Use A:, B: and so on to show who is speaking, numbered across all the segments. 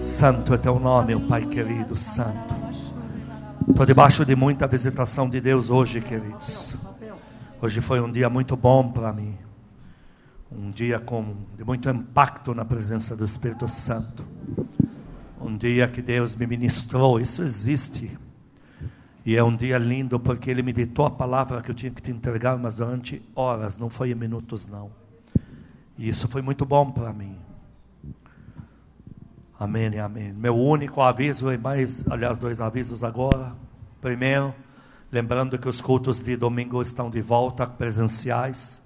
A: Santo é teu nome, oh Pai querido, santo. Estou debaixo de muita visitação de Deus hoje, queridos. Hoje foi um dia muito bom para mim. Um dia com, de muito impacto na presença do Espírito Santo. Um dia que Deus me ministrou, isso existe. E é um dia lindo porque Ele me ditou a palavra que eu tinha que te entregar, mas durante horas, não foi em minutos, não. E isso foi muito bom para mim. Amém e amém. Meu único aviso, e mais, aliás, dois avisos agora. Primeiro, lembrando que os cultos de domingo estão de volta, presenciais,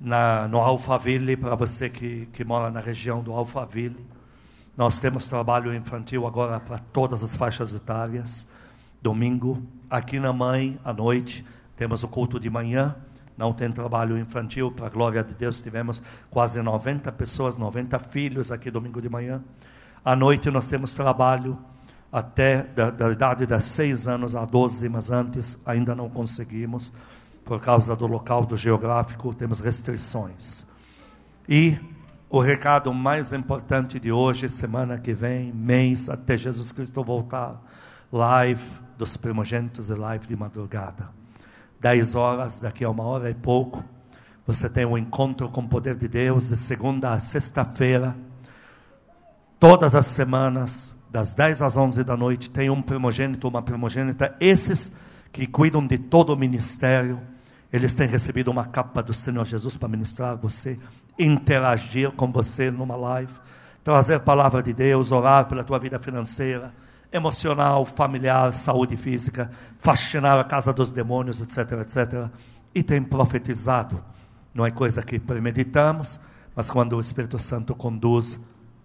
A: na, no Alphaville, para você que, que mora na região do Alphaville. Nós temos trabalho infantil agora para todas as faixas etárias. Domingo, aqui na Mãe, à noite, temos o culto de manhã. Não tem trabalho infantil, para a glória de Deus, tivemos quase 90 pessoas, 90 filhos aqui domingo de manhã. À noite nós temos trabalho até da, da idade de 6 anos a 12, mas antes ainda não conseguimos, por causa do local, do geográfico, temos restrições. E o recado mais importante de hoje, semana que vem, mês, até Jesus Cristo voltar, live dos primogênitos e live de madrugada. 10 horas, daqui a uma hora e pouco, você tem um encontro com o poder de Deus, de segunda a sexta-feira, Todas as semanas, das 10 às 11 da noite, tem um primogênito, uma primogênita. Esses que cuidam de todo o ministério, eles têm recebido uma capa do Senhor Jesus para ministrar você, interagir com você numa live, trazer palavra de Deus, orar pela tua vida financeira, emocional, familiar, saúde física, faxinar a casa dos demônios, etc, etc. E tem profetizado. Não é coisa que premeditamos, mas quando o Espírito Santo conduz,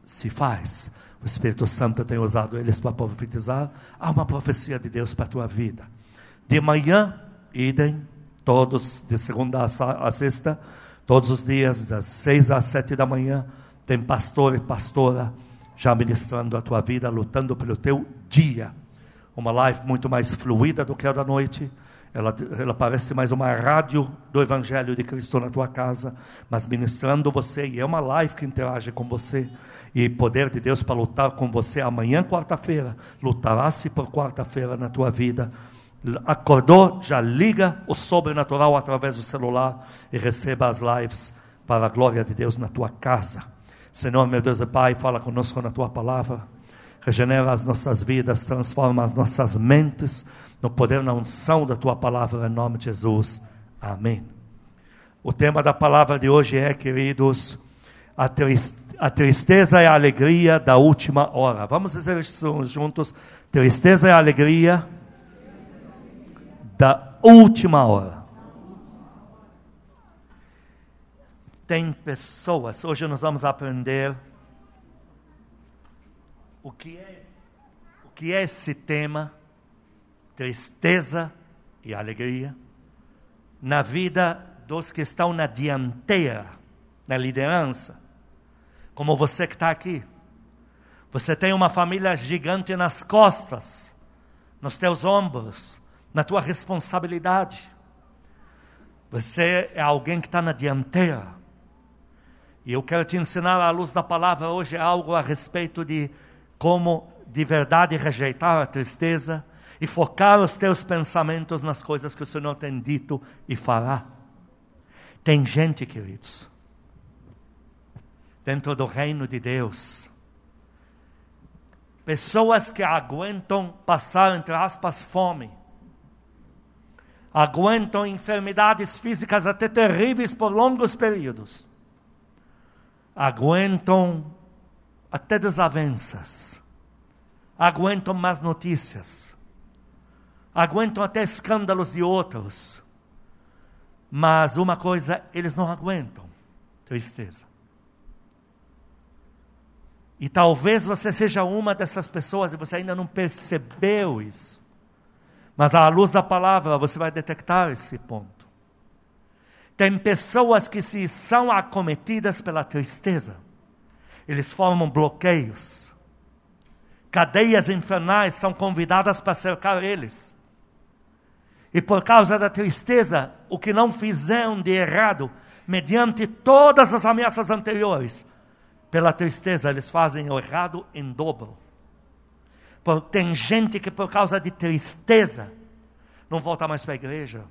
A: se faz. O Espírito Santo tem usado eles para profetizar. Há uma profecia de Deus para a tua vida. De manhã, idem, todos, de segunda a sexta, todos os dias, das seis às sete da manhã, tem pastor e pastora já ministrando a tua vida, lutando pelo teu dia. Uma live muito mais fluida do que a da noite ela, ela parece mais uma rádio do Evangelho de Cristo na tua casa, mas ministrando você, e é uma live que interage com você, e poder de Deus para lutar com você amanhã, quarta-feira, lutará-se por quarta-feira na tua vida. Acordou, já liga o sobrenatural através do celular e receba as lives para a glória de Deus na tua casa. Senhor, meu Deus e Pai, fala conosco na tua palavra, regenera as nossas vidas, transforma as nossas mentes no poder na unção da tua palavra, em nome de Jesus. Amém. O tema da palavra de hoje é, queridos, a, a tristeza e a alegria da última hora. Vamos dizer isso juntos: tristeza e alegria da última hora. Tem pessoas, hoje nós vamos aprender o que é, o que é esse tema tristeza e alegria na vida dos que estão na dianteira, na liderança, como você que está aqui. Você tem uma família gigante nas costas, nos teus ombros, na tua responsabilidade. Você é alguém que está na dianteira. E eu quero te ensinar à luz da palavra hoje algo a respeito de como de verdade rejeitar a tristeza e focar os teus pensamentos nas coisas que o Senhor tem dito e fará. Tem gente, queridos, dentro do reino de Deus, pessoas que aguentam passar, entre aspas, fome, aguentam enfermidades físicas até terríveis por longos períodos, aguentam até desavenças, aguentam más notícias, aguentam até escândalos de outros. Mas uma coisa eles não aguentam: tristeza. E talvez você seja uma dessas pessoas e você ainda não percebeu isso. Mas à luz da palavra você vai detectar esse ponto. Tem pessoas que se são acometidas pela tristeza. Eles formam bloqueios. Cadeias infernais são convidadas para cercar eles. E por causa da tristeza, o que não fizeram de errado, mediante todas as ameaças anteriores, Pela tristeza, eles fazem o errado em dobro. Tem gente que, por causa de tristeza, não volta mais para a igreja,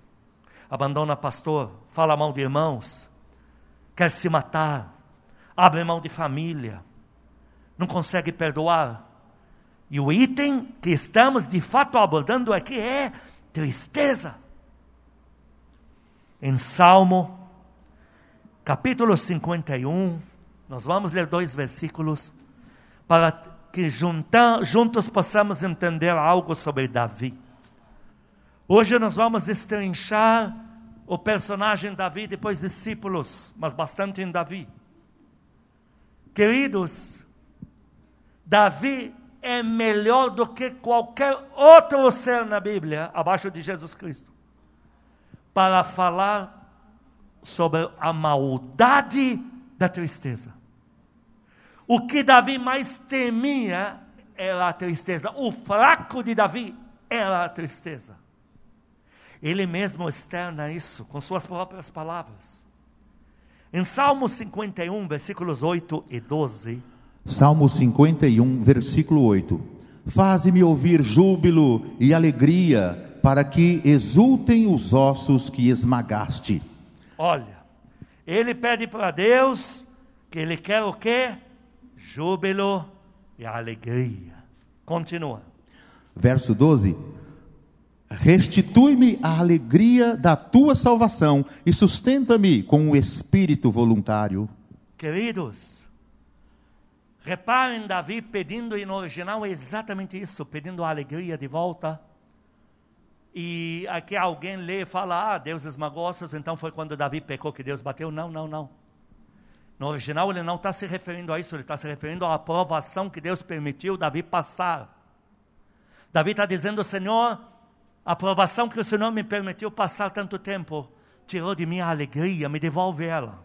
A: abandona pastor, fala mal de irmãos, quer se matar, abre mão de família, não consegue perdoar. E o item que estamos de fato abordando aqui é tristeza. Em Salmo, capítulo 51, nós vamos ler dois versículos para que juntos possamos entender algo sobre Davi. Hoje nós vamos estrinchar o personagem Davi, depois discípulos, mas bastante em Davi. Queridos, Davi é melhor do que qualquer outro ser na Bíblia, abaixo de Jesus Cristo, para falar sobre a maldade da tristeza. O que Davi mais temia era a tristeza. O fraco de Davi era a tristeza. Ele mesmo externa isso com suas próprias palavras. Em Salmo 51, versículos 8 e 12.
B: Salmo 51, versículo 8. Faze-me ouvir júbilo e alegria, para que exultem os ossos que esmagaste.
A: Olha, ele pede para Deus que ele quer o quê? Júbilo e alegria. Continua.
B: Verso 12 Restitui-me a alegria da tua salvação e sustenta-me com o espírito voluntário.
A: Queridos, reparem Davi pedindo, e no original exatamente isso, pedindo a alegria de volta. E aqui alguém lê e fala, ah, Deus esmagou ossos, então foi quando Davi pecou que Deus bateu. Não, não, não. No original ele não está se referindo a isso, ele está se referindo à aprovação que Deus permitiu Davi passar. Davi está dizendo, Senhor, a aprovação que o Senhor me permitiu passar tanto tempo tirou de mim a alegria, me devolve ela.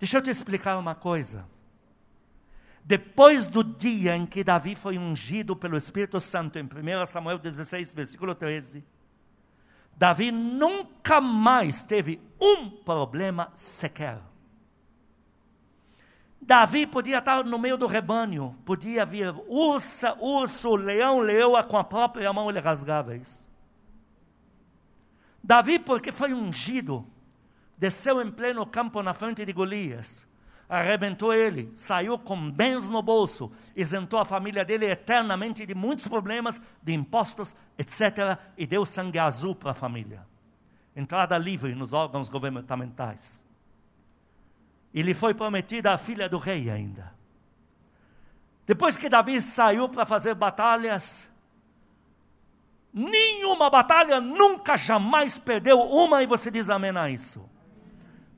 A: Deixa eu te explicar uma coisa. Depois do dia em que Davi foi ungido pelo Espírito Santo, em 1 Samuel 16, versículo 13, Davi nunca mais teve um problema sequer. Davi podia estar no meio do rebanho, podia vir ursa, urso, leão, leoa, com a própria mão ele rasgava isso. Davi, porque foi ungido, desceu em pleno campo na frente de Golias, arrebentou ele, saiu com bens no bolso, isentou a família dele eternamente de muitos problemas, de impostos, etc., e deu sangue azul para a família. Entrada livre nos órgãos governamentais. E lhe foi prometida a filha do rei ainda. Depois que Davi saiu para fazer batalhas, nenhuma batalha nunca jamais perdeu uma, e você diz amém a isso.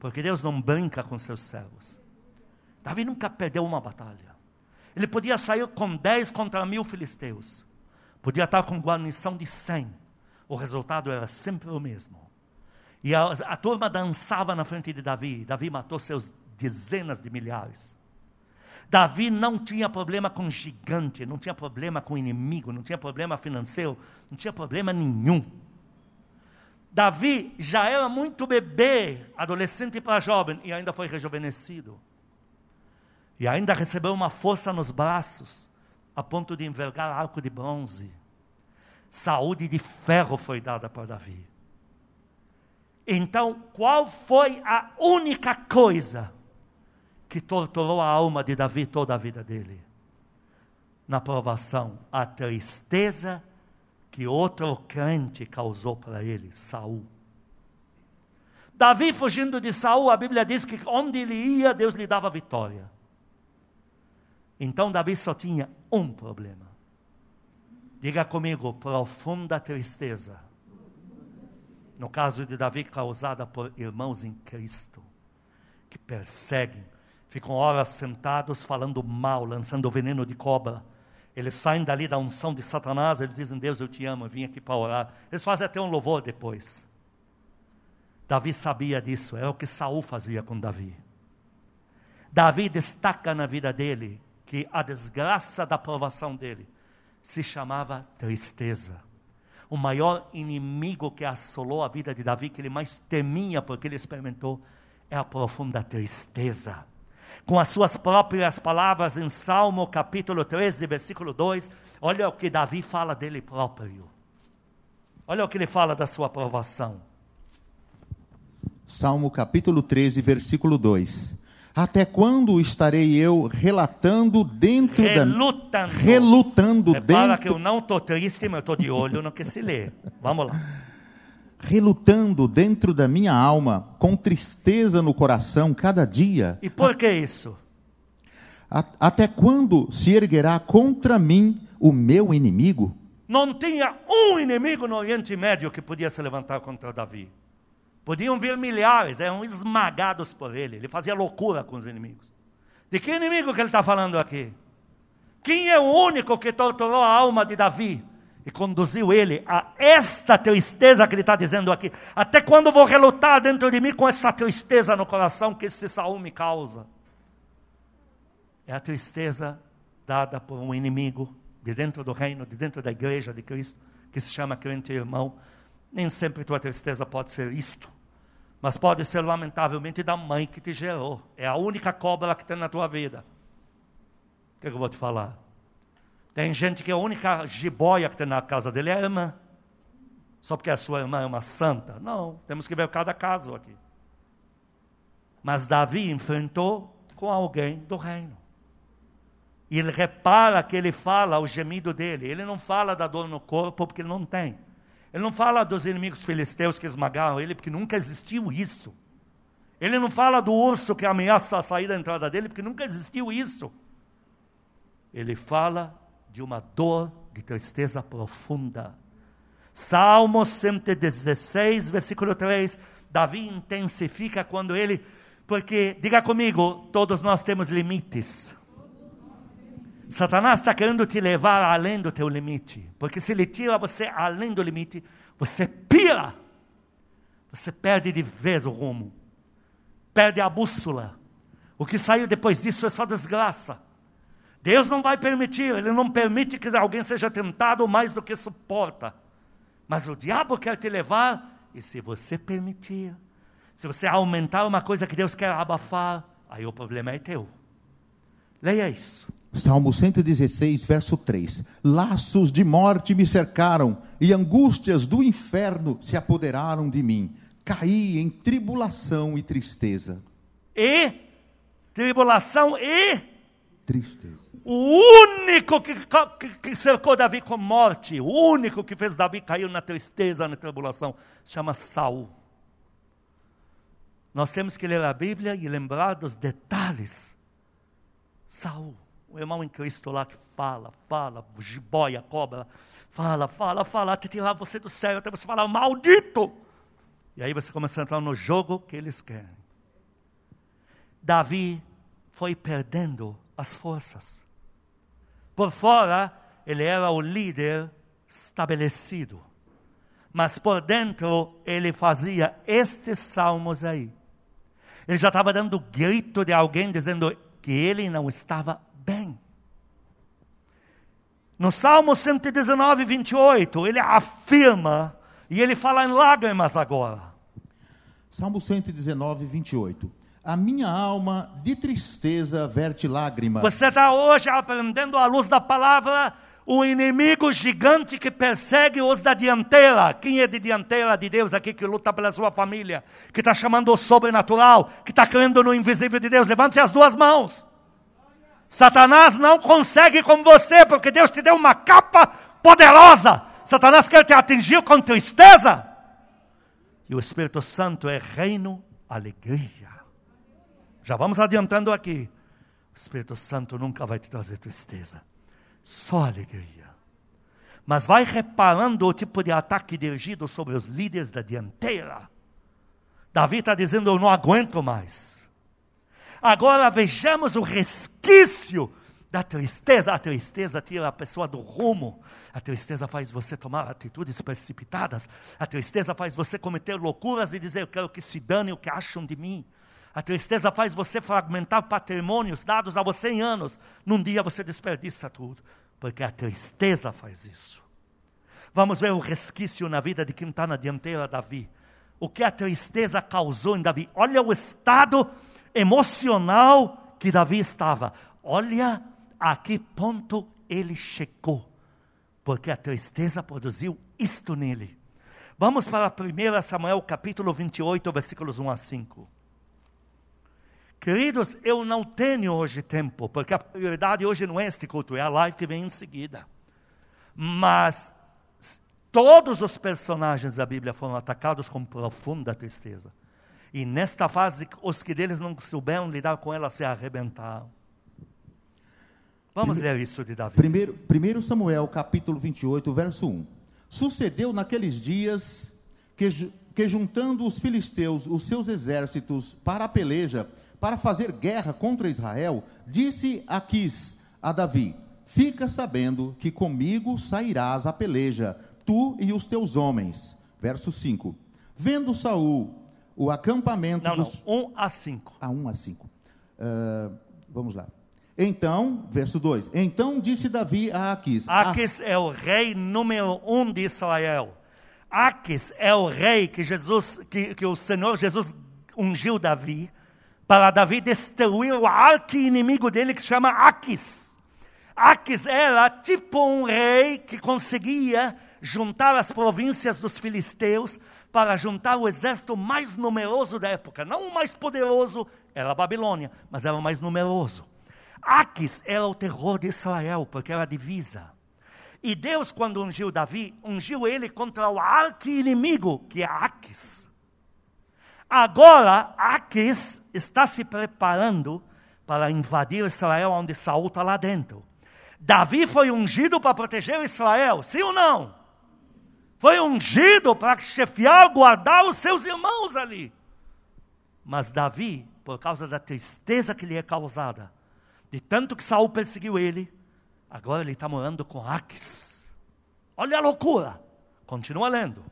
A: Porque Deus não brinca com seus servos. Davi nunca perdeu uma batalha. Ele podia sair com dez contra mil filisteus. Podia estar com guarnição de cem. O resultado era sempre o mesmo. E a, a turma dançava na frente de Davi. Davi matou seus dezenas de milhares. Davi não tinha problema com gigante, não tinha problema com inimigo, não tinha problema financeiro, não tinha problema nenhum. Davi já era muito bebê, adolescente para jovem, e ainda foi rejuvenescido. E ainda recebeu uma força nos braços, a ponto de envergar arco de bronze. Saúde de ferro foi dada para Davi. Então, qual foi a única coisa que torturou a alma de Davi toda a vida dele. Na provação, a tristeza que outro crente causou para ele, Saul. Davi fugindo de Saul, a Bíblia diz que onde ele ia, Deus lhe dava vitória. Então Davi só tinha um problema. Diga comigo, profunda tristeza. No caso de Davi, causada por irmãos em Cristo, que perseguem, ficam horas sentados falando mal, lançando veneno de cobra. Eles saem dali da unção de Satanás, eles dizem: Deus, eu te amo, eu vim aqui para orar. Eles fazem até um louvor depois. Davi sabia disso, é o que Saul fazia com Davi. Davi destaca na vida dele que a desgraça da provação dele se chamava tristeza. O maior inimigo que assolou a vida de Davi, que ele mais temia porque ele experimentou, é a profunda tristeza com as suas próprias palavras em Salmo capítulo 13, versículo 2. Olha o que Davi fala dele próprio. Olha o que ele fala da sua aprovação.
B: Salmo capítulo 13, versículo 2. Até quando estarei eu relatando dentro
A: Relutando.
B: da relutando
A: Repara
B: dentro
A: que eu não estou triste, mas eu estou de olho no que se lê. Vamos lá.
B: relutando dentro da minha alma, com tristeza no coração cada dia?
A: E por que isso?
B: Até quando se erguerá contra mim o meu inimigo?
A: Não tinha um inimigo no Oriente Médio que podia se levantar contra Davi. Podiam vir milhares, eram esmagados por ele. Ele fazia loucura com os inimigos. De que inimigo que ele está falando aqui? Quem é o único que torturou a alma de Davi e conduziu ele a esta tristeza que ele está dizendo aqui? Até quando vou relutar dentro de mim com essa tristeza no coração que esse Saul me causa? É a tristeza dada por um inimigo de dentro do reino, de dentro da igreja de Cristo, que se chama crente irmão. Nem sempre tua tristeza pode ser isto, mas pode ser lamentavelmente da mãe que te gerou. É a única cobra que tem na tua vida. O que, que eu vou te falar? Tem gente que a única jiboia que tem na casa dele é a irmã. Só porque a sua irmã é uma santa. Não, temos que ver cada caso aqui. Mas Davi enfrentou com alguém do reino. E ele repara que ele fala o gemido dele. Ele não fala da dor no corpo porque ele não tem. Ele não fala dos inimigos filisteus que esmagaram ele porque nunca existiu isso. Ele não fala do urso que ameaça a sair da entrada dele porque nunca existiu isso. Ele fala de uma dor de tristeza profunda. Salmo 116, versículo 3. Davi intensifica quando ele. Porque, diga comigo, todos nós temos limites. Satanás está querendo te levar além do teu limite. Porque se ele tira você além do limite, você pira. Você perde de vez o rumo. Perde a bússola. O que saiu depois disso é só desgraça. Deus não vai permitir, Ele não permite que alguém seja tentado mais do que suporta. Mas o diabo quer te levar, e se você permitir, se você aumentar uma coisa que Deus quer abafar, aí o problema é teu. Leia isso.
B: Salmo 116, verso 3: Laços de morte me cercaram, e angústias do inferno se apoderaram de mim. Caí em tribulação e tristeza.
A: E tribulação e
B: Tristeza.
A: o único que, que, que cercou Davi com morte, o único que fez Davi cair na tristeza, na tribulação, se chama Saul. Nós temos que ler a Bíblia e lembrar dos detalhes. Saul, o irmão em Cristo lá que fala, fala, jiboia, cobra, fala, fala, fala, até tirar você do céu, até você falar, maldito! E aí você começa a entrar no jogo que eles querem. Davi foi perdendo as forças. Por fora, ele era o líder estabelecido. Mas por dentro, ele fazia estes salmos aí. Ele já estava dando grito de alguém dizendo que ele não estava bem. No Salmo 119, 28, ele afirma, e ele fala em lágrimas agora.
B: Salmo 119, 28. A minha alma de tristeza verte lágrimas.
A: Você está hoje aprendendo à luz da palavra o inimigo gigante que persegue os da dianteira. Quem é de dianteira de Deus aqui que luta pela sua família? Que está chamando o sobrenatural? Que está crendo no invisível de Deus? Levante as duas mãos. Satanás não consegue com você, porque Deus te deu uma capa poderosa. Satanás quer te atingir com tristeza. E o Espírito Santo é reino, alegria. Já vamos adiantando aqui. O Espírito Santo nunca vai te trazer tristeza, só alegria. Mas vai reparando o tipo de ataque dirigido sobre os líderes da dianteira. Davi está dizendo: Eu não aguento mais. Agora vejamos o resquício da tristeza. A tristeza tira a pessoa do rumo. A tristeza faz você tomar atitudes precipitadas. A tristeza faz você cometer loucuras e dizer: Eu quero que se dane o que acham de mim. A tristeza faz você fragmentar patrimônios dados a você em anos. Num dia você desperdiça tudo, porque a tristeza faz isso. Vamos ver o resquício na vida de quem está na dianteira, Davi. O que a tristeza causou em Davi. Olha o estado emocional que Davi estava. Olha a que ponto ele chegou, porque a tristeza produziu isto nele. Vamos para 1 Samuel capítulo 28, versículos 1 a 5. Queridos, eu não tenho hoje tempo, porque a prioridade hoje não é este culto, é a live que vem em seguida. Mas todos os personagens da Bíblia foram atacados com profunda tristeza. E nesta fase, os que deles não souberam lidar com ela se arrebentaram. Vamos ler isso de Davi.
B: Primeiro, primeiro Samuel, capítulo 28, verso 1. Sucedeu naqueles dias que, que juntando os filisteus os seus exércitos para a peleja, para fazer guerra contra Israel, disse Aquis a Davi: Fica sabendo que comigo sairás a peleja, tu e os teus homens. Verso 5. Vendo Saul o acampamento
A: não,
B: dos.
A: Não, 1 a 5.
B: A 1 a 5. Uh, vamos lá. Então, verso 2: Então disse Davi a Aquis:
A: Aquis é o rei número um de Israel. Aquis é o rei que Jesus, que, que o Senhor Jesus ungiu Davi para Davi destruir o arqui-inimigo dele que se chama Aquis. Aquis era tipo um rei que conseguia juntar as províncias dos filisteus para juntar o exército mais numeroso da época. Não o mais poderoso, era a Babilônia, mas era o mais numeroso. Aquis era o terror de Israel, porque era a divisa. E Deus, quando ungiu Davi, ungiu ele contra o arqui-inimigo, que é Aquis. Agora, Aquis está se preparando para invadir Israel, onde Saul está lá dentro. Davi foi ungido para proteger Israel, sim ou não? Foi ungido para chefiar, guardar os seus irmãos ali. Mas Davi, por causa da tristeza que lhe é causada, de tanto que Saul perseguiu ele, agora ele está morando com Aquis. Olha a loucura. Continua lendo.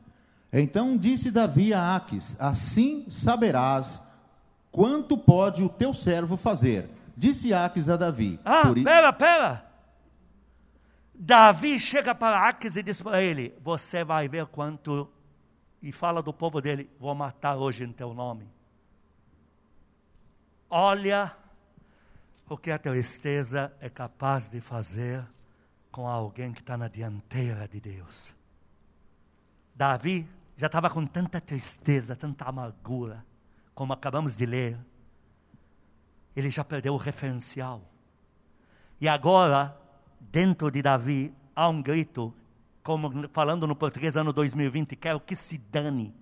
B: Então disse Davi a Aques: Assim saberás quanto pode o teu servo fazer. Disse Aques a Davi.
A: Ah, por... pera, pera. Davi chega para Aques e diz para ele: Você vai ver quanto. E fala do povo dele: Vou matar hoje em teu nome. Olha o que a tristeza é capaz de fazer com alguém que está na dianteira de Deus. Davi já estava com tanta tristeza, tanta amargura, como acabamos de ler. Ele já perdeu o referencial. E agora, dentro de Davi, há um grito, como falando no português ano 2020, quero que se dane.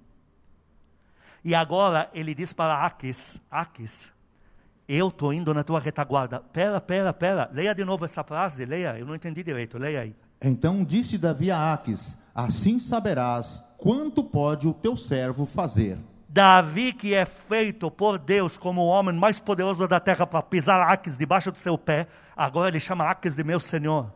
A: E agora ele diz para Aquis, Aquis, eu estou indo na tua retaguarda. Pera, pera, pera, leia de novo essa frase, leia, eu não entendi direito, leia aí.
B: Então disse Davi a Aquis, assim saberás quanto pode o teu servo fazer?
A: Davi, que é feito por Deus como o homem mais poderoso da terra para pisar Aques debaixo do seu pé, agora ele chama Aques de meu Senhor.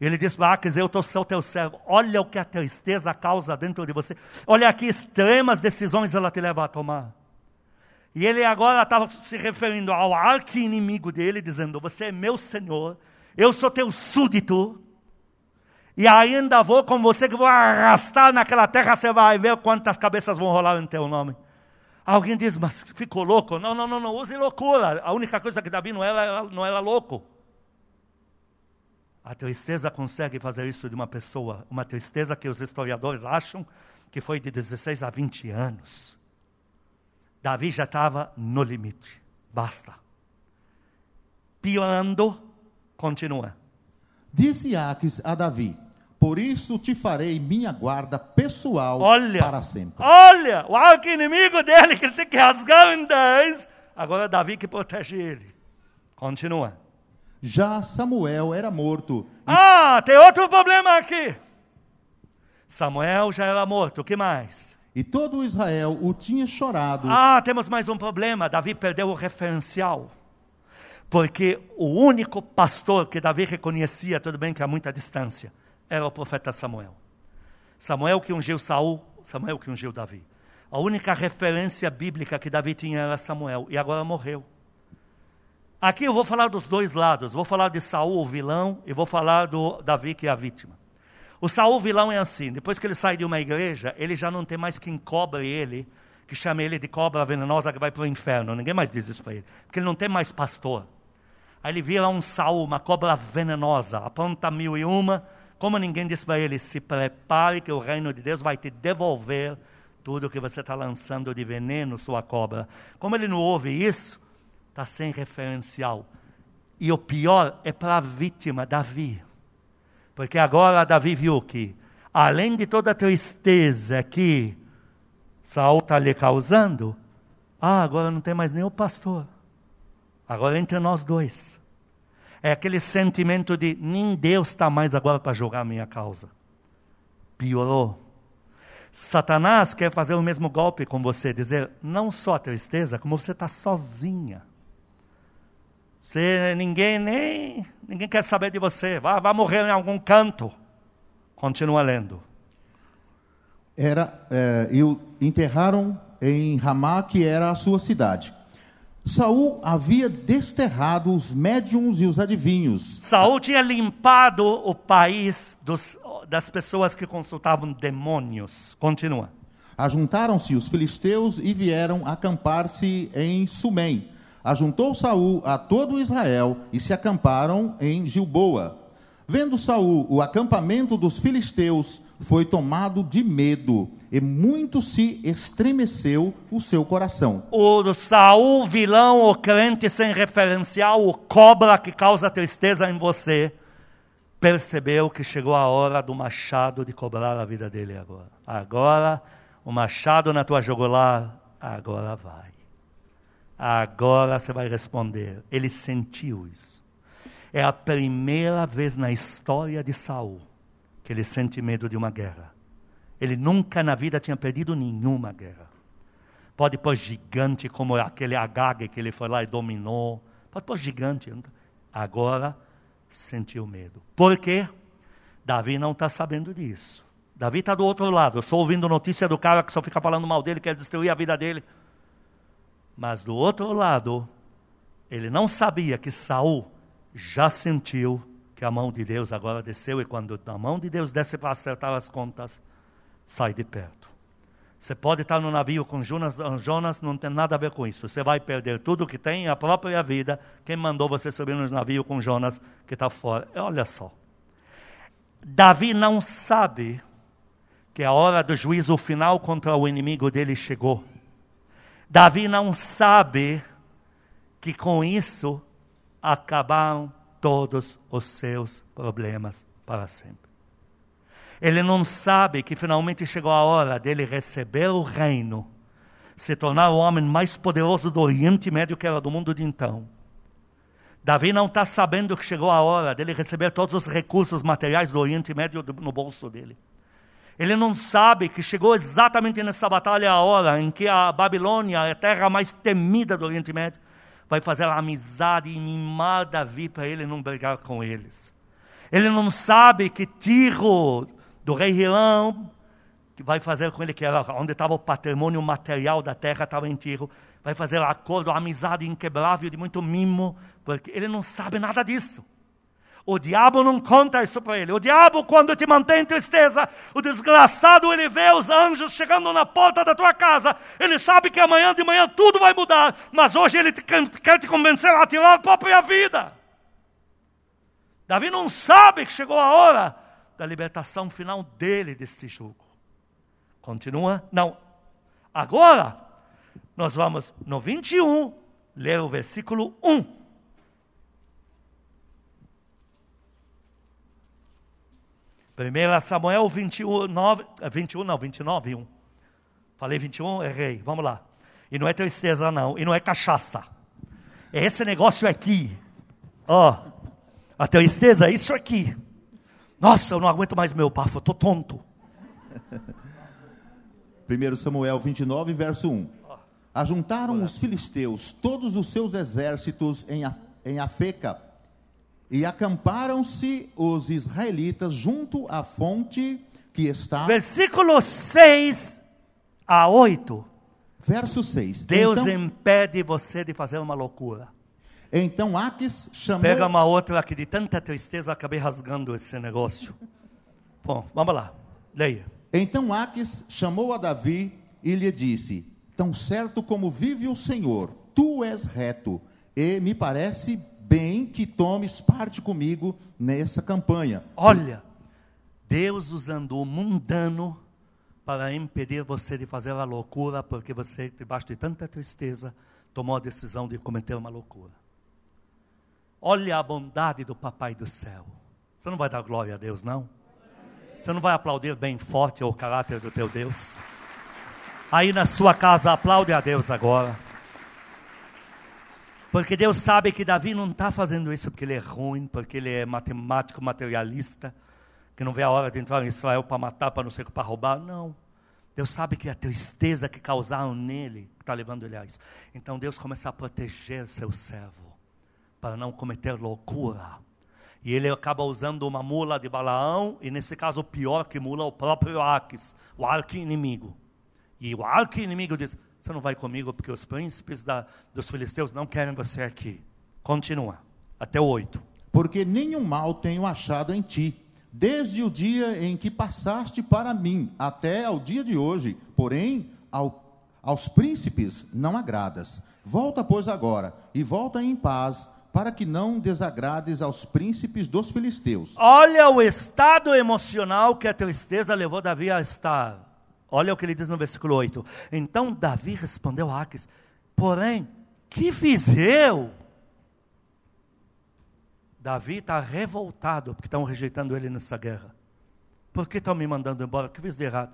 A: Ele diz para Aques: Eu estou seu teu servo. Olha o que a tristeza causa dentro de você. Olha que extremas decisões ela te leva a tomar. E ele agora estava se referindo ao arqui-inimigo dele, dizendo: Você é meu Senhor, eu sou teu súdito e ainda vou com você que vou arrastar naquela terra, você vai ver quantas cabeças vão rolar em teu nome. Alguém diz, mas ficou louco? Não, não, não, não use loucura. A única coisa que Davi não era, não era louco. A tristeza consegue fazer isso de uma pessoa, uma tristeza que os historiadores acham que foi de 16 a 20 anos. Davi já estava no limite. Basta. Piorando, continua.
B: Disse Aques a Davi: por isso te farei minha guarda pessoal
A: olha,
B: para sempre.
A: Olha, o arco inimigo dele que ele tem que rasgar em dez, agora é Davi que protege ele. Continua.
B: Já Samuel era morto.
A: E... Ah, tem outro problema aqui. Samuel já era morto, o que mais?
B: E todo Israel o tinha chorado.
A: Ah, temos mais um problema. Davi perdeu o referencial. Porque o único pastor que Davi reconhecia, tudo bem que há muita distância, era o profeta Samuel. Samuel que ungiu Saul, Samuel que ungiu Davi. A única referência bíblica que Davi tinha era Samuel, e agora morreu. Aqui eu vou falar dos dois lados. Vou falar de Saul, o vilão, e vou falar do Davi, que é a vítima. O Saul, o vilão, é assim: depois que ele sai de uma igreja, ele já não tem mais quem cobre ele, que chama ele de cobra venenosa que vai para o inferno. Ninguém mais diz isso para ele, porque ele não tem mais pastor. Aí ele vira um Saul, uma cobra venenosa, apronta mil e uma. Como ninguém diz para ele, se prepare que o reino de Deus vai te devolver tudo que você está lançando de veneno, sua cobra. Como ele não ouve isso, está sem referencial. E o pior é para a vítima, Davi. Porque agora Davi viu que, além de toda a tristeza que Saul está lhe causando, ah, agora não tem mais nem o pastor. Agora entre nós dois. É aquele sentimento de nem Deus está mais agora para julgar a minha causa. Piorou. Satanás quer fazer o mesmo golpe com você, dizer não só a tristeza, como você está sozinha. Você, ninguém nem ninguém quer saber de você. Vá, vá morrer em algum canto. Continua lendo.
B: Era é, enterraram em Ramá, que era a sua cidade. Saul havia desterrado os médiums e os adivinhos.
A: Saul tinha limpado o país dos, das pessoas que consultavam demônios. Continua.
B: Ajuntaram-se os filisteus e vieram acampar-se em Sumém. Ajuntou Saul a todo Israel e se acamparam em Gilboa. Vendo Saul o acampamento dos filisteus, foi tomado de medo e muito se estremeceu o seu coração.
A: O Saul, vilão, o crente sem referencial, o cobra que causa tristeza em você, percebeu que chegou a hora do machado de cobrar a vida dele agora. Agora, o machado na tua jugular, agora vai. Agora você vai responder. Ele sentiu isso. É a primeira vez na história de Saul que ele sente medo de uma guerra. Ele nunca na vida tinha perdido nenhuma guerra. Pode pôr gigante como aquele Agag que ele foi lá e dominou. Pode pôr gigante. Agora sentiu medo. Por quê? Davi não está sabendo disso. Davi está do outro lado. Eu estou ouvindo notícia do cara que só fica falando mal dele, quer destruir a vida dele. Mas do outro lado, ele não sabia que Saul já sentiu que a mão de Deus agora desceu e quando a mão de Deus desce para acertar as contas, sai de perto. Você pode estar no navio com Jonas, Jonas não tem nada a ver com isso. Você vai perder tudo que tem, a própria vida. Quem mandou você subir no navio com Jonas que está fora? Olha só. Davi não sabe que a hora do juízo final contra o inimigo dele chegou. Davi não sabe que com isso acabaram todos os seus problemas para sempre. Ele não sabe que finalmente chegou a hora dele receber o reino, se tornar o homem mais poderoso do Oriente Médio que era do mundo de então. Davi não está sabendo que chegou a hora dele receber todos os recursos materiais do Oriente Médio no bolso dele. Ele não sabe que chegou exatamente nessa batalha a hora em que a Babilônia, a terra mais temida do Oriente Médio, vai fazer amizade e mimar Davi para ele não brigar com eles. Ele não sabe que Tiro, do rei Hilão, que vai fazer com ele, que era onde estava o patrimônio material da terra, estava em Tiro, vai fazer acordo, amizade inquebrável de muito mimo, porque ele não sabe nada disso. O diabo não conta isso para ele. O diabo, quando te mantém em tristeza, o desgraçado, ele vê os anjos chegando na porta da tua casa. Ele sabe que amanhã de manhã tudo vai mudar, mas hoje ele te, quer te convencer a tirar a própria vida. Davi não sabe que chegou a hora da libertação final dele deste jugo. Continua? Não. Agora, nós vamos no 21, ler o versículo 1. 1 Samuel 21, 9, 21, não, 29, 1. Falei 21, errei. Vamos lá. E não é tristeza, não. E não é cachaça. É esse negócio aqui. Ó. Oh, a tristeza é isso aqui. Nossa, eu não aguento mais meu bafo, eu estou tonto.
B: 1 Samuel 29, verso 1. Ajuntaram os filisteus todos os seus exércitos em, em Afeca e acamparam-se os israelitas junto à fonte que está.
A: Versículo 6 a 8.
B: Verso 6.
A: Deus então, impede você de fazer uma loucura.
B: Então Aques chamou.
A: Pega uma outra aqui de tanta tristeza, acabei rasgando esse negócio. Bom, vamos lá, leia.
B: Então Aques chamou a Davi e lhe disse: Tão certo como vive o Senhor, tu és reto, e me parece bem que tomes parte comigo nessa campanha.
A: Olha, Deus usando o mundano para impedir você de fazer a loucura, porque você, debaixo de tanta tristeza, tomou a decisão de cometer uma loucura. Olha a bondade do Papai do céu. Você não vai dar glória a Deus, não? Você não vai aplaudir bem forte o caráter do teu Deus? Aí na sua casa, aplaude a Deus agora. Porque Deus sabe que Davi não está fazendo isso porque ele é ruim, porque ele é matemático, materialista, que não vê a hora de entrar em Israel para matar, para não sei para roubar. Não. Deus sabe que a tristeza que causaram nele está levando ele a isso. Então Deus começa a proteger seu servo, para não cometer loucura. E ele acaba usando uma mula de Balaão, e nesse caso, pior que mula, o próprio Aques, o arqui-inimigo. E o arqui-inimigo diz: Você não vai comigo porque os príncipes da, dos filisteus não querem você aqui. Continua, até o 8.
B: Porque nenhum mal tenho achado em ti, desde o dia em que passaste para mim, até ao dia de hoje. Porém, ao, aos príncipes não agradas. Volta, pois, agora, e volta em paz para que não desagrades aos príncipes dos filisteus.
A: Olha o estado emocional que a tristeza levou Davi a estar. Olha o que ele diz no versículo 8. Então Davi respondeu a Aques: Porém, que fiz eu? Davi está revoltado porque estão rejeitando ele nessa guerra. Por que estão me mandando embora? Que fiz de errado?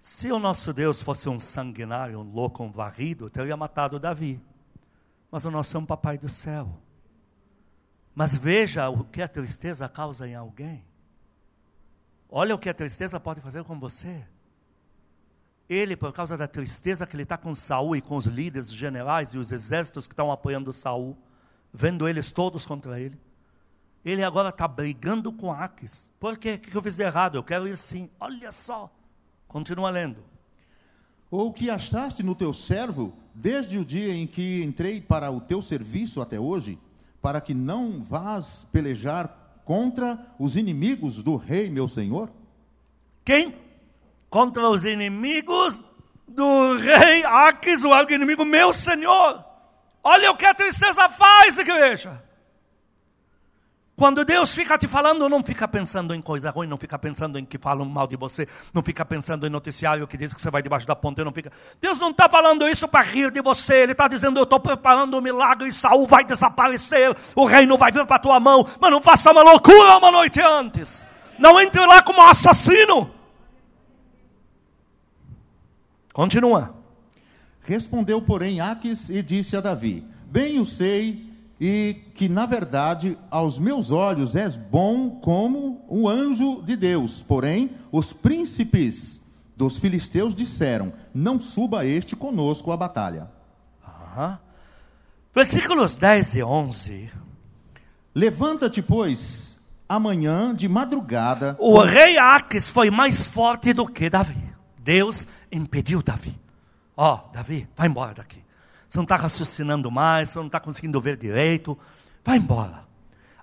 A: Se o nosso Deus fosse um sanguinário, um louco, um varrido, teria matado Davi mas o nosso é um papai do céu. Mas veja o que a tristeza causa em alguém. Olha o que a tristeza pode fazer com você. Ele, por causa da tristeza que ele está com Saul e com os líderes generais e os exércitos que estão apoiando Saul, vendo eles todos contra ele, ele agora está brigando com Aques. Por quê? O que eu fiz de errado? Eu quero ir sim. Olha só. Continua lendo.
B: Ou o que achaste no teu servo, desde o dia em que entrei para o teu serviço até hoje, para que não vás pelejar contra os inimigos do rei, meu senhor?
A: Quem? Contra os inimigos do rei Aques, o inimigo meu senhor. Olha o que a tristeza faz, igreja. Quando Deus fica te falando, não fica pensando em coisa ruim, não fica pensando em que falam mal de você, não fica pensando em noticiário que diz que você vai debaixo da ponte, não fica. Deus não está falando isso para rir de você, Ele está dizendo: Eu estou preparando um milagre e Saul vai desaparecer, o reino vai vir para tua mão, mas não faça uma loucura uma noite antes. Não entre lá como assassino. Continua.
B: Respondeu, porém, Aques e disse a Davi: Bem o sei e que, na verdade, aos meus olhos és bom como um anjo de Deus. Porém, os príncipes dos filisteus disseram: Não suba este conosco à batalha.
A: Uhum. Versículos 10 e 11.
B: Levanta-te, pois, amanhã de madrugada.
A: O rei Aques foi mais forte do que Davi. Deus impediu Davi. Ó, oh, Davi, vai embora daqui você não está raciocinando mais, você não está conseguindo ver direito, vai embora.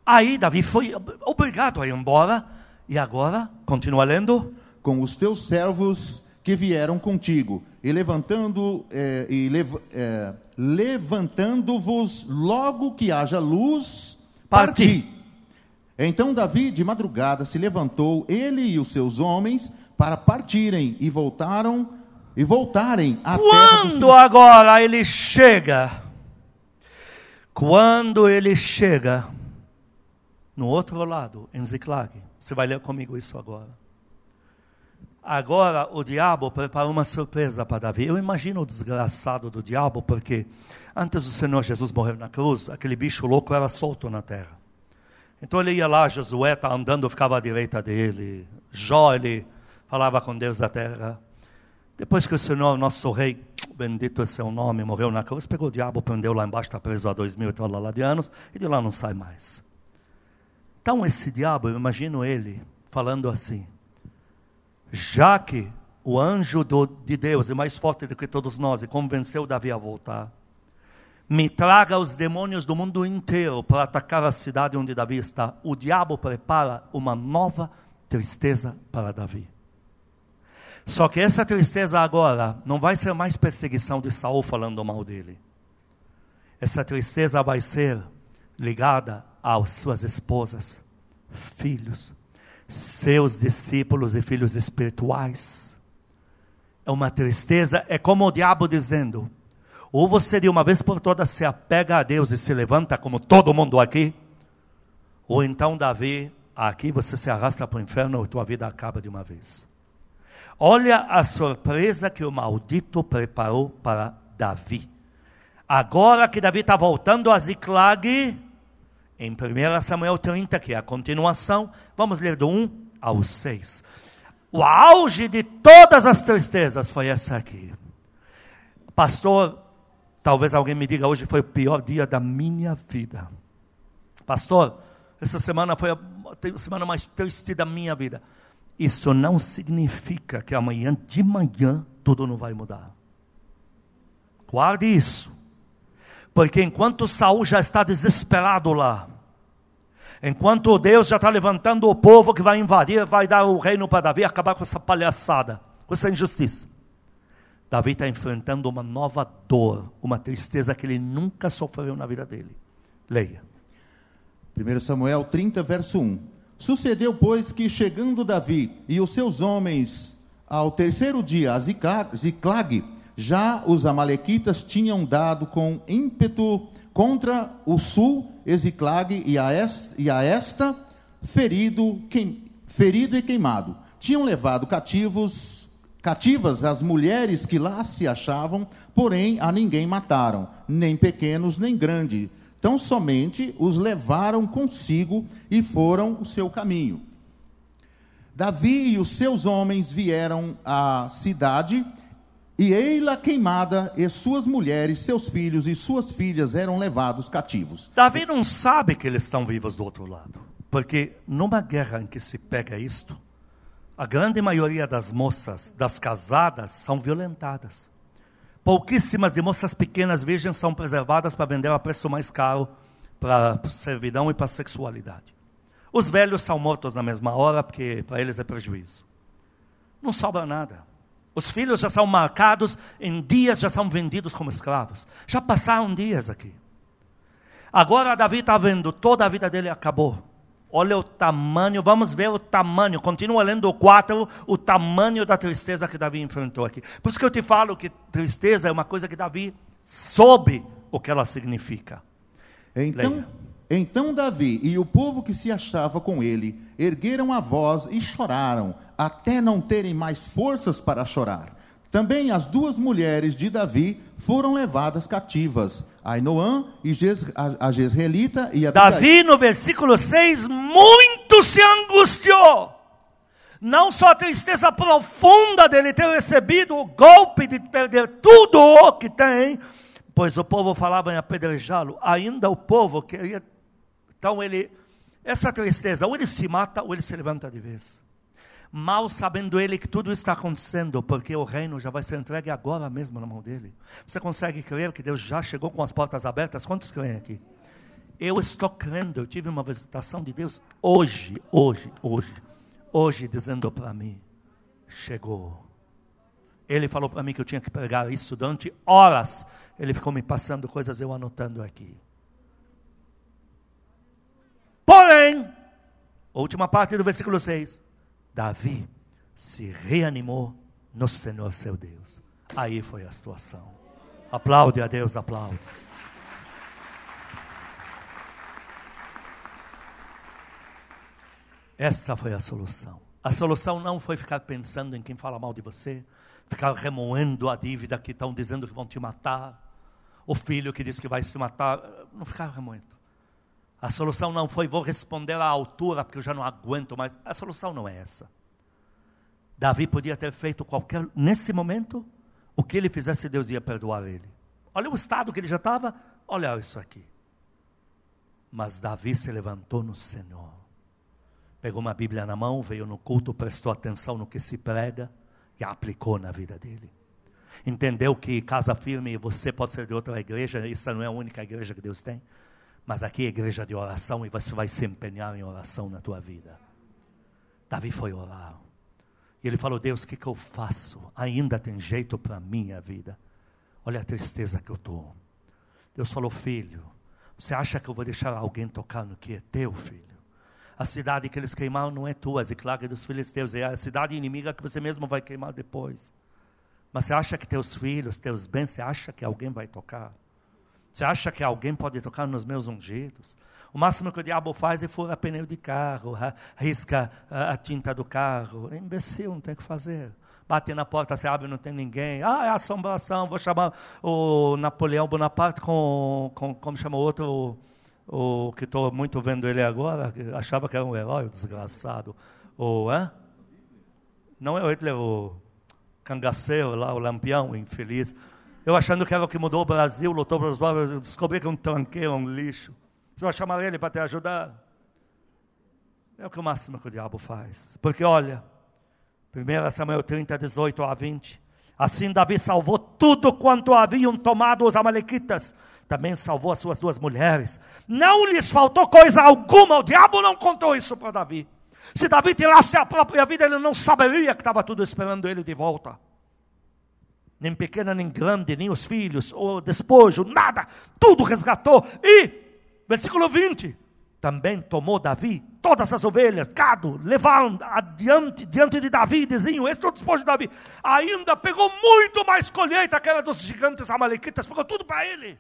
A: Aí Davi foi obrigado a ir embora, e agora, continua lendo.
B: Com os teus servos que vieram contigo, e levantando é, e lev, é, levantando-vos logo que haja luz, parti. parti. Então Davi de madrugada se levantou, ele e os seus homens, para partirem, e voltaram e voltarem à
A: Quando agora ele chega, quando ele chega no outro lado, em Ziklag, você vai ler comigo isso agora. Agora o diabo preparou uma surpresa para Davi. Eu imagino o desgraçado do diabo, porque antes do Senhor Jesus morrer na cruz, aquele bicho louco era solto na terra. Então ele ia lá, Josué está andando, ficava à direita dele. Jó, ele falava com Deus da terra. Depois que o Senhor, nosso rei, bendito é seu nome, morreu na cruz, pegou o diabo, prendeu lá embaixo, está preso há dois mil e lá de anos, e de lá não sai mais. Então esse diabo, eu imagino ele falando assim, já que o anjo do, de Deus é mais forte do que todos nós e convenceu Davi a voltar, me traga os demônios do mundo inteiro para atacar a cidade onde Davi está. O diabo prepara uma nova tristeza para Davi. Só que essa tristeza agora não vai ser mais perseguição de Saul falando mal dele. Essa tristeza vai ser ligada às suas esposas, filhos, seus discípulos e filhos espirituais. É uma tristeza, é como o diabo dizendo: ou você de uma vez por todas se apega a Deus e se levanta como todo mundo aqui, ou então, Davi, aqui você se arrasta para o inferno e tua vida acaba de uma vez. Olha a surpresa que o maldito preparou para Davi. Agora que Davi está voltando a Ziclag, em 1 Samuel 30, que é a continuação, vamos ler do 1 ao 6. O auge de todas as tristezas foi essa aqui. Pastor, talvez alguém me diga hoje foi o pior dia da minha vida. Pastor, essa semana foi a semana mais triste da minha vida. Isso não significa que amanhã de manhã tudo não vai mudar. Guarde isso. Porque enquanto Saul já está desesperado lá, enquanto Deus já está levantando o povo que vai invadir, vai dar o reino para Davi, acabar com essa palhaçada, com essa injustiça. Davi está enfrentando uma nova dor, uma tristeza que ele nunca sofreu na vida dele. Leia.
B: 1 Samuel 30, verso 1. Sucedeu, pois, que chegando Davi e os seus homens ao terceiro dia a Ziclag, já os amalequitas tinham dado com ímpeto contra o sul, Eziclag, e a e a esta ferido, ferido e queimado. Tinham levado cativos, cativas as mulheres que lá se achavam, porém a ninguém mataram, nem pequenos nem grandes. Tão somente os levaram consigo e foram o seu caminho. Davi e os seus homens vieram à cidade e ei-la queimada, e suas mulheres, seus filhos e suas filhas eram levados cativos.
A: Davi não sabe que eles estão vivos do outro lado. Porque numa guerra em que se pega isto, a grande maioria das moças, das casadas, são violentadas. Pouquíssimas de moças pequenas virgens são preservadas para vender a preço mais caro para servidão e para sexualidade. Os velhos são mortos na mesma hora, porque para eles é prejuízo. Não sobra nada. Os filhos já são marcados, em dias já são vendidos como escravos. Já passaram dias aqui. Agora Davi está vendo, toda a vida dele acabou. Olha o tamanho, vamos ver o tamanho. Continua lendo o 4, o tamanho da tristeza que Davi enfrentou aqui. Por isso que eu te falo que tristeza é uma coisa que Davi soube o que ela significa.
B: Então, então Davi e o povo que se achava com ele ergueram a voz e choraram, até não terem mais forças para chorar. Também as duas mulheres de Davi foram levadas cativas, Ainoã e a Jezreelita e a
A: Davi, no versículo 6, muito se angustiou. Não só a tristeza profunda dele ter recebido o golpe de perder tudo o que tem, pois o povo falava em apedrejá-lo, ainda o povo queria. Então ele, essa tristeza, ou ele se mata ou ele se levanta de vez. Mal sabendo ele que tudo está acontecendo, porque o reino já vai ser entregue agora mesmo na mão dele. Você consegue crer que Deus já chegou com as portas abertas? Quantos creem aqui? Eu estou crendo, eu tive uma visitação de Deus hoje, hoje, hoje, hoje, dizendo para mim: chegou. Ele falou para mim que eu tinha que pregar isso durante horas. Ele ficou me passando coisas, eu anotando aqui. Porém, última parte do versículo 6. Davi se reanimou no Senhor seu Deus. Aí foi a situação. Aplaude a Deus, aplaude. Essa foi a solução. A solução não foi ficar pensando em quem fala mal de você, ficar remoendo a dívida que estão dizendo que vão te matar, o filho que diz que vai se matar, não ficar remoendo. A solução não foi vou responder à altura porque eu já não aguento mais. A solução não é essa. Davi podia ter feito qualquer nesse momento o que ele fizesse Deus ia perdoar ele. Olha o estado que ele já estava, olha isso aqui. Mas Davi se levantou no Senhor. Pegou uma Bíblia na mão, veio no culto, prestou atenção no que se prega e aplicou na vida dele. Entendeu que casa firme, você pode ser de outra igreja, essa não é a única igreja que Deus tem, mas aqui é igreja de oração e você vai se empenhar em oração na tua vida. Davi foi orar. E ele falou: Deus, o que, que eu faço? Ainda tem jeito para a minha vida. Olha a tristeza que eu estou. Deus falou: Filho, você acha que eu vou deixar alguém tocar no que é teu, filho? A cidade que eles queimaram não é tua, Ziclag dos filisteus, é a cidade inimiga que você mesmo vai queimar depois. Mas você acha que teus filhos, teus bens, você acha que alguém vai tocar? Você acha que alguém pode tocar nos meus ungidos? O máximo que o diabo faz é furar pneu de carro, risca a tinta do carro. É imbecil, não tem o que fazer. Bate na porta, você abre, não tem ninguém. Ah, é assombração, vou chamar o Napoleão Bonaparte com, com como chama o outro, o, que estou muito vendo ele agora, achava que era um herói, o desgraçado. O, hã? Não é o Hitler, o cangaceiro lá, o lampião, o infeliz. Eu achando que era o que mudou o Brasil, lutou pelos pobres, descobri que um tranqueiro, um lixo. Você vai chamar ele para te ajudar? É o que o máximo que o diabo faz. Porque olha, 1 Samuel 30, 18 a 20. Assim Davi salvou tudo quanto haviam tomado os amalequitas. Também salvou as suas duas mulheres. Não lhes faltou coisa alguma. O diabo não contou isso para Davi. Se Davi tirasse a própria vida, ele não saberia que estava tudo esperando ele de volta. Nem pequena, nem grande, nem os filhos, o despojo, nada. Tudo resgatou. E Versículo 20. Também tomou Davi todas as ovelhas, gado, levaram adiante, diante de Davi, diziam: Este é o despojo de Davi. Ainda pegou muito mais colheita que era dos gigantes amalequitas, pegou tudo para ele.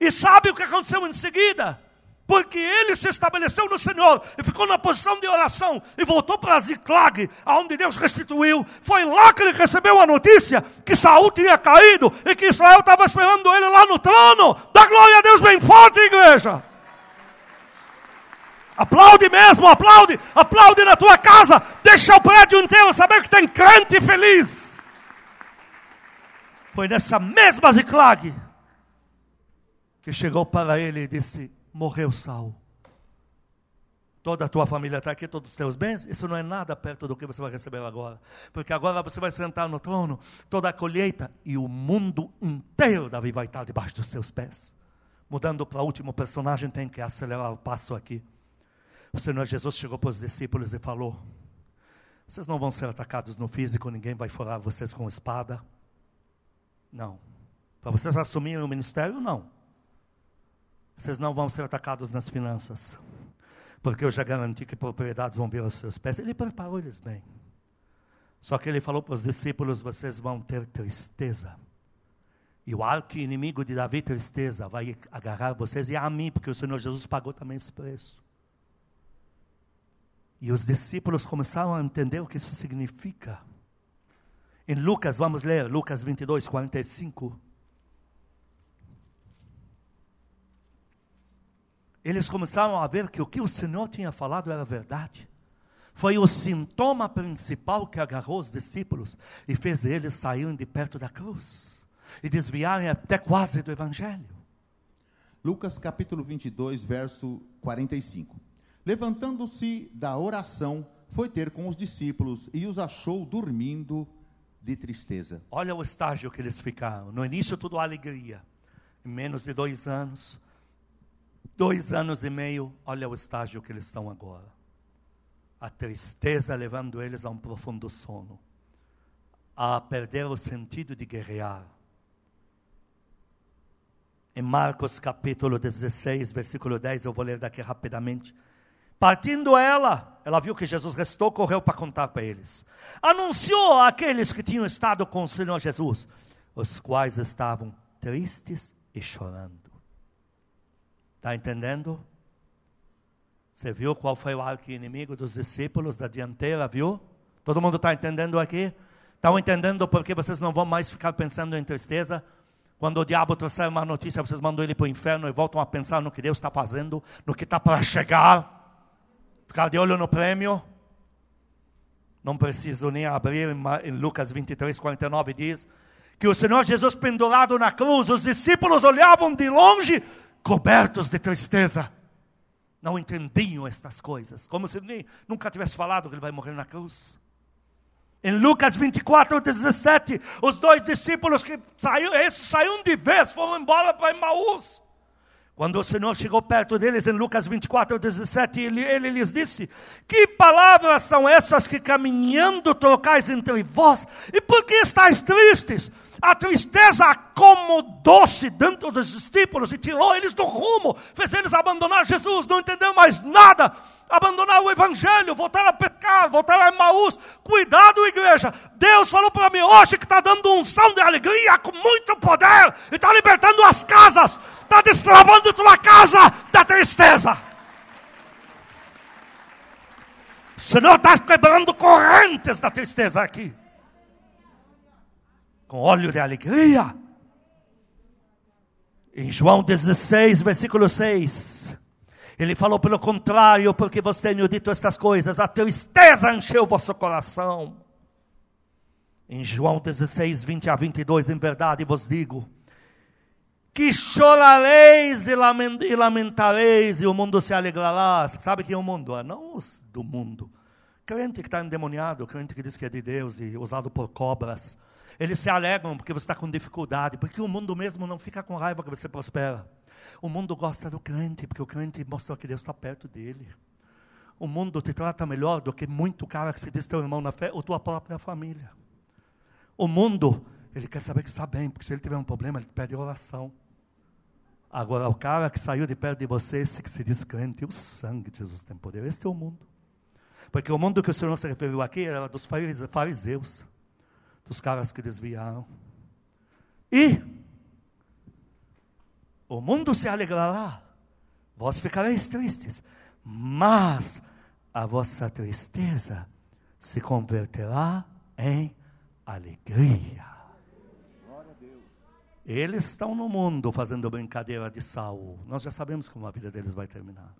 A: E sabe o que aconteceu em seguida? Porque ele se estabeleceu no Senhor e ficou na posição de oração e voltou para Ziclag, aonde Deus restituiu. Foi lá que ele recebeu a notícia que Saul tinha caído e que Israel estava esperando ele lá no trono. Dá glória a Deus bem forte, igreja. Aplaude mesmo, aplaude, aplaude na tua casa. Deixa o prédio inteiro saber que tem crente feliz. Foi nessa mesma Ziclag que chegou para ele e disse: morreu Saul. Toda a tua família está aqui, todos os teus bens, isso não é nada perto do que você vai receber agora. Porque agora você vai sentar no trono, toda a colheita, e o mundo inteiro, Davi, vai estar debaixo dos seus pés. Mudando para o último personagem, tem que acelerar o passo aqui. O Senhor Jesus chegou para os discípulos e falou: Vocês não vão ser atacados no físico, ninguém vai furar vocês com espada. Não. Para vocês assumirem o ministério, não. Vocês não vão ser atacados nas finanças, porque eu já garanti que propriedades vão vir aos seus pés. Ele preparou eles bem. Só que ele falou para os discípulos: vocês vão ter tristeza. E o arco inimigo de Davi, tristeza, vai agarrar vocês e a mim, porque o Senhor Jesus pagou também esse preço. E os discípulos começaram a entender o que isso significa. Em Lucas, vamos ler, Lucas 22, 45. Eles começaram a ver que o que o Senhor tinha falado era verdade. Foi o sintoma principal que agarrou os discípulos e fez eles saírem de perto da cruz e desviarem até quase do Evangelho.
B: Lucas capítulo 22, verso 45. Levantando-se da oração, foi ter com os discípulos e os achou dormindo de tristeza.
A: Olha o estágio que eles ficaram. No início, tudo alegria. Em menos de dois anos, dois anos e meio, olha o estágio que eles estão agora. A tristeza levando eles a um profundo sono, a perder o sentido de guerrear. Em Marcos capítulo 16, versículo 10, eu vou ler daqui rapidamente. Partindo ela, ela viu que Jesus restou, correu para contar para eles. Anunciou àqueles que tinham estado com o Senhor Jesus, os quais estavam tristes e chorando. Está entendendo? Você viu qual foi o arco inimigo dos discípulos da dianteira, viu? Todo mundo está entendendo aqui? Estão entendendo porque vocês não vão mais ficar pensando em tristeza? Quando o diabo trouxer uma notícia, vocês mandam ele para o inferno e voltam a pensar no que Deus está fazendo, no que está para chegar. Ficar de olho no prêmio. Não preciso nem abrir em Lucas 23, 49, diz que o Senhor Jesus pendurado na cruz, os discípulos olhavam de longe cobertos de tristeza, não entendiam estas coisas, como se nem, nunca tivesse falado que ele vai morrer na cruz. Em Lucas 24, 17, os dois discípulos que saíram, esses saíram de vez, foram embora para Emmaus. Quando o Senhor chegou perto deles, em Lucas 24, 17, ele, ele lhes disse: Que palavras são essas que caminhando trocais entre vós? E por que estáis tristes? A tristeza acomodou-se dentro dos discípulos e tirou eles do rumo, fez eles abandonar Jesus, não entendeu mais nada, abandonar o Evangelho, voltar a pecar, voltar a Emmaús. Cuidado, igreja. Deus falou para mim hoje que está dando unção de alegria com muito poder e está libertando as casas, está destravando tua casa da tristeza. O Senhor está quebrando correntes da tristeza aqui com óleo de alegria. Em João 16, versículo 6, ele falou: pelo contrário, porque vos tenho dito estas coisas, a tristeza encheu o vosso coração. Em João 16, 20 a 22, em verdade vos digo, que chorareis e lamentareis, e o mundo se alegrará. Sabe que é o mundo? É não os do mundo. Crente que está endemoniado, crente que diz que é de Deus e usado por cobras. Eles se alegram porque você está com dificuldade, porque o mundo mesmo não fica com raiva que você prospera. O mundo gosta do crente, porque o crente mostra que Deus está perto dele. O mundo te trata melhor do que muito cara que se diz teu irmão na fé ou tua própria família. O mundo, ele quer saber que está bem, porque se ele tiver um problema, ele pede oração. Agora, o cara que saiu de perto de você, esse que se diz crente, o sangue de Jesus tem poder. Este é o mundo. Porque o mundo que o Senhor se referiu aqui era dos fariseus dos caras que desviaram. E o mundo se alegrará, vós ficareis tristes, mas a vossa tristeza se converterá em alegria. Eles estão no mundo fazendo brincadeira de Saul. Nós já sabemos como a vida deles vai terminar.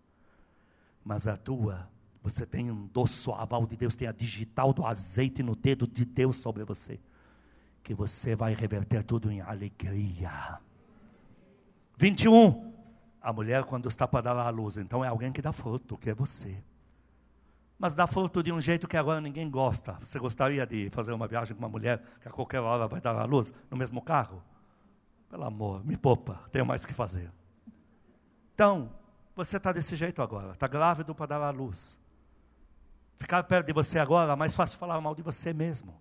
A: Mas a tua você tem um doce aval de Deus, tem a digital do azeite no dedo de Deus sobre você. Que você vai reverter tudo em alegria. 21. A mulher, quando está para dar a luz, então é alguém que dá fruto, que é você. Mas dá fruto de um jeito que agora ninguém gosta. Você gostaria de fazer uma viagem com uma mulher que a qualquer hora vai dar a luz no mesmo carro? Pelo amor, me poupa, tenho mais que fazer. Então, você está desse jeito agora, está grávido para dar a luz ficar perto de você agora, é mais fácil falar mal de você mesmo.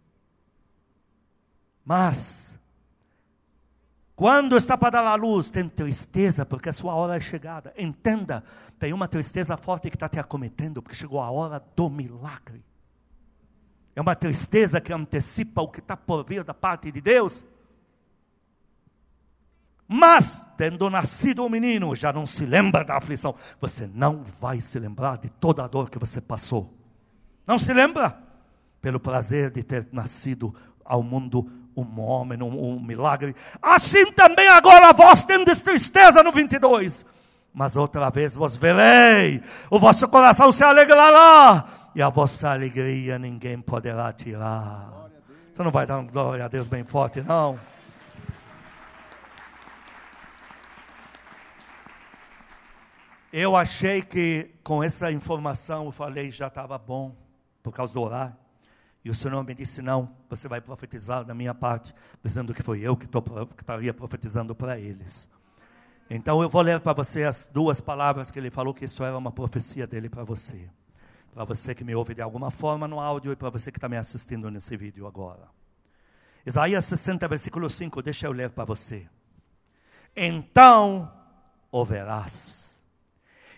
A: Mas, quando está para dar a luz, tem tristeza, porque a sua hora é chegada. Entenda, tem uma tristeza forte que está te acometendo, porque chegou a hora do milagre. É uma tristeza que antecipa o que está por vir da parte de Deus. Mas, tendo nascido o um menino, já não se lembra da aflição. Você não vai se lembrar de toda a dor que você passou. Não se lembra? Pelo prazer de ter nascido ao mundo um homem, um, um milagre. Assim também agora vós tendes tristeza no 22. Mas outra vez vos verei, o vosso coração se alegrará, e a vossa alegria ninguém poderá tirar. Você não vai dar uma glória a Deus bem forte, não? Eu achei que com essa informação eu falei já estava bom por causa do orar. E o Senhor me disse: Não, você vai profetizar da minha parte, dizendo que foi eu que, estaria profetizando para eles. Então eu vou ler para você as duas palavras que ele falou, que isso era uma profecia dele para você. Para você que me ouve de alguma forma no áudio e para você que está me assistindo nesse vídeo agora. Isaías 60, versículo 5, deixa eu ler para você. Então ouverás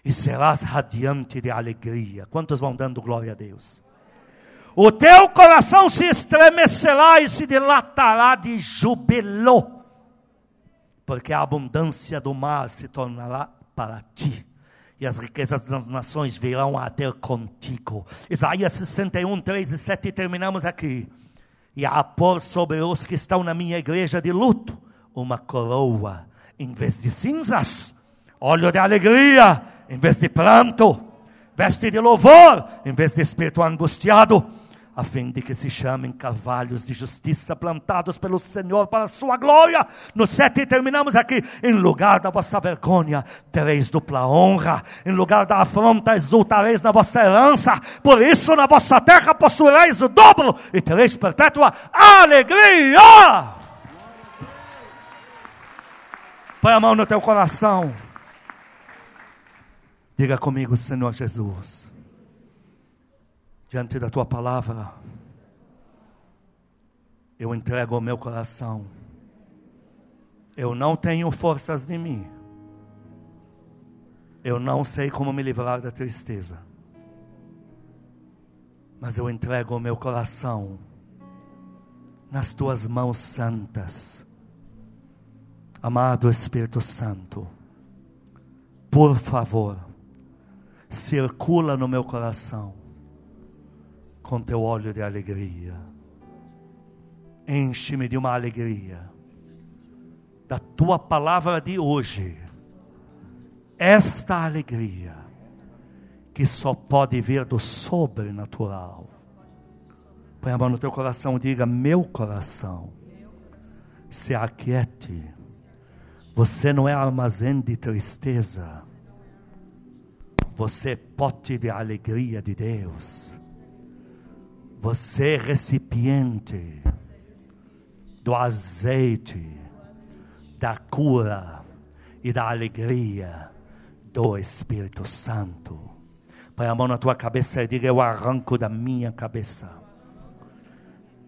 A: e serás radiante de alegria. Quantos vão dando glória a Deus? O teu coração se estremecerá e se dilatará de jubilo, porque a abundância do mar se tornará para ti. E as riquezas das nações virão a ter contigo. Isaías 61, 3 e 7, terminamos aqui. E a pôr sobre os que estão na minha igreja de luto uma coroa em vez de cinzas, óleo de alegria em vez de pranto, veste de louvor em vez de espírito angustiado a fim de que se chamem carvalhos de justiça plantados pelo Senhor para a sua glória. No sete terminamos aqui. Em lugar da vossa vergonha, tereis dupla honra. Em lugar da afronta, exultareis na vossa herança. Por isso, na vossa terra possuireis o dobro e tereis perpétua alegria. Põe a mão no teu coração. Diga comigo, Senhor Jesus, diante da tua palavra, eu entrego o meu coração. Eu não tenho forças em mim. Eu não sei como me livrar da tristeza. Mas eu entrego o meu coração nas tuas mãos santas. Amado Espírito Santo, por favor, circula no meu coração com teu óleo de alegria. Enche-me de uma alegria da tua palavra de hoje. Esta alegria que só pode vir do sobrenatural. Põe a mão no teu coração e diga: Meu coração, se aquiete. Você não é armazém de tristeza. Você é pote de alegria de Deus. Você é recipiente do azeite, da cura e da alegria do Espírito Santo. Põe a mão na tua cabeça e diga: Eu arranco da minha cabeça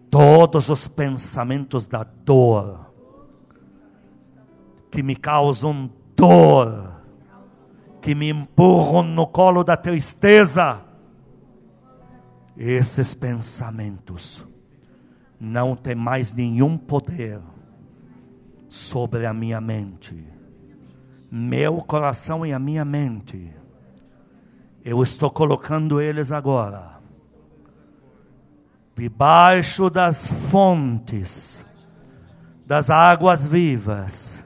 A: todos os pensamentos da dor que me causam dor, que me empurram no colo da tristeza esses pensamentos não têm mais nenhum poder sobre a minha mente. Meu coração e a minha mente, eu estou colocando eles agora debaixo das fontes das águas vivas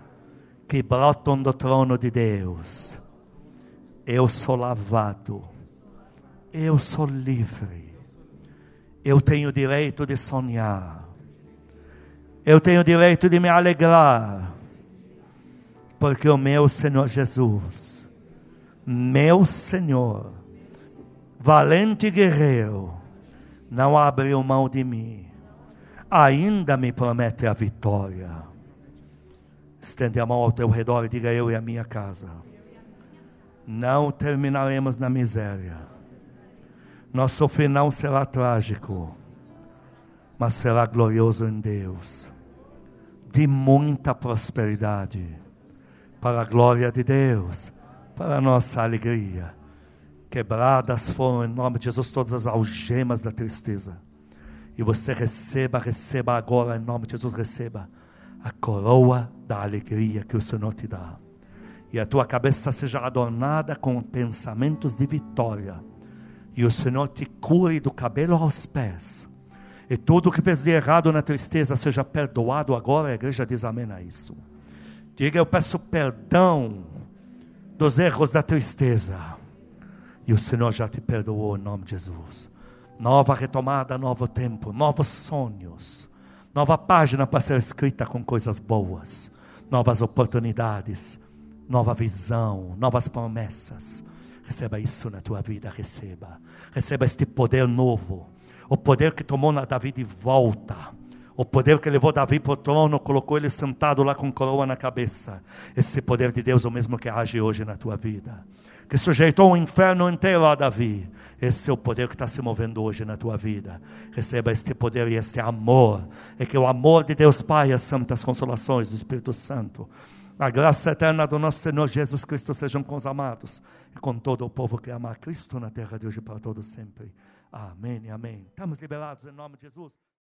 A: que brotam do trono de Deus. Eu sou lavado, eu sou livre eu tenho direito de sonhar. Eu tenho direito de me alegrar. Porque o meu Senhor Jesus, meu Senhor, valente guerreiro, não abriu mão de mim. Ainda me promete a vitória. Estende a mão ao teu redor e diga: Eu e a minha casa. Não terminaremos na miséria nosso final será trágico, mas será glorioso em Deus. De muita prosperidade, para a glória de Deus, para a nossa alegria. Quebradas foram, em nome de Jesus, todas as algemas da tristeza. E você receba, receba agora, em nome de Jesus, receba a coroa da alegria que o Senhor te dá. E a tua cabeça seja adornada com pensamentos de vitória e o Senhor te cure do cabelo aos pés. E tudo que fez de errado na tristeza seja perdoado agora. A igreja diz amém a isso. Diga: Eu peço perdão dos erros da tristeza. E o Senhor já te perdoou em nome de Jesus. Nova retomada, novo tempo, novos sonhos, nova página para ser escrita com coisas boas, novas oportunidades, nova visão, novas promessas Receba isso na tua vida, receba. Receba este poder novo. O poder que tomou na Davi de volta. O poder que levou Davi para o trono, colocou ele sentado lá com coroa na cabeça. Esse poder de Deus é o mesmo que age hoje na tua vida. Que sujeitou o inferno inteiro a Davi. Esse é o poder que está se movendo hoje na tua vida. Receba este poder e este amor. É que o amor de Deus Pai, as santas consolações do Espírito Santo a graça eterna do nosso Senhor Jesus Cristo sejam com os amados e com todo o povo que ama a Cristo na terra de hoje para todos sempre. Amém amém. Estamos liberados em nome de Jesus.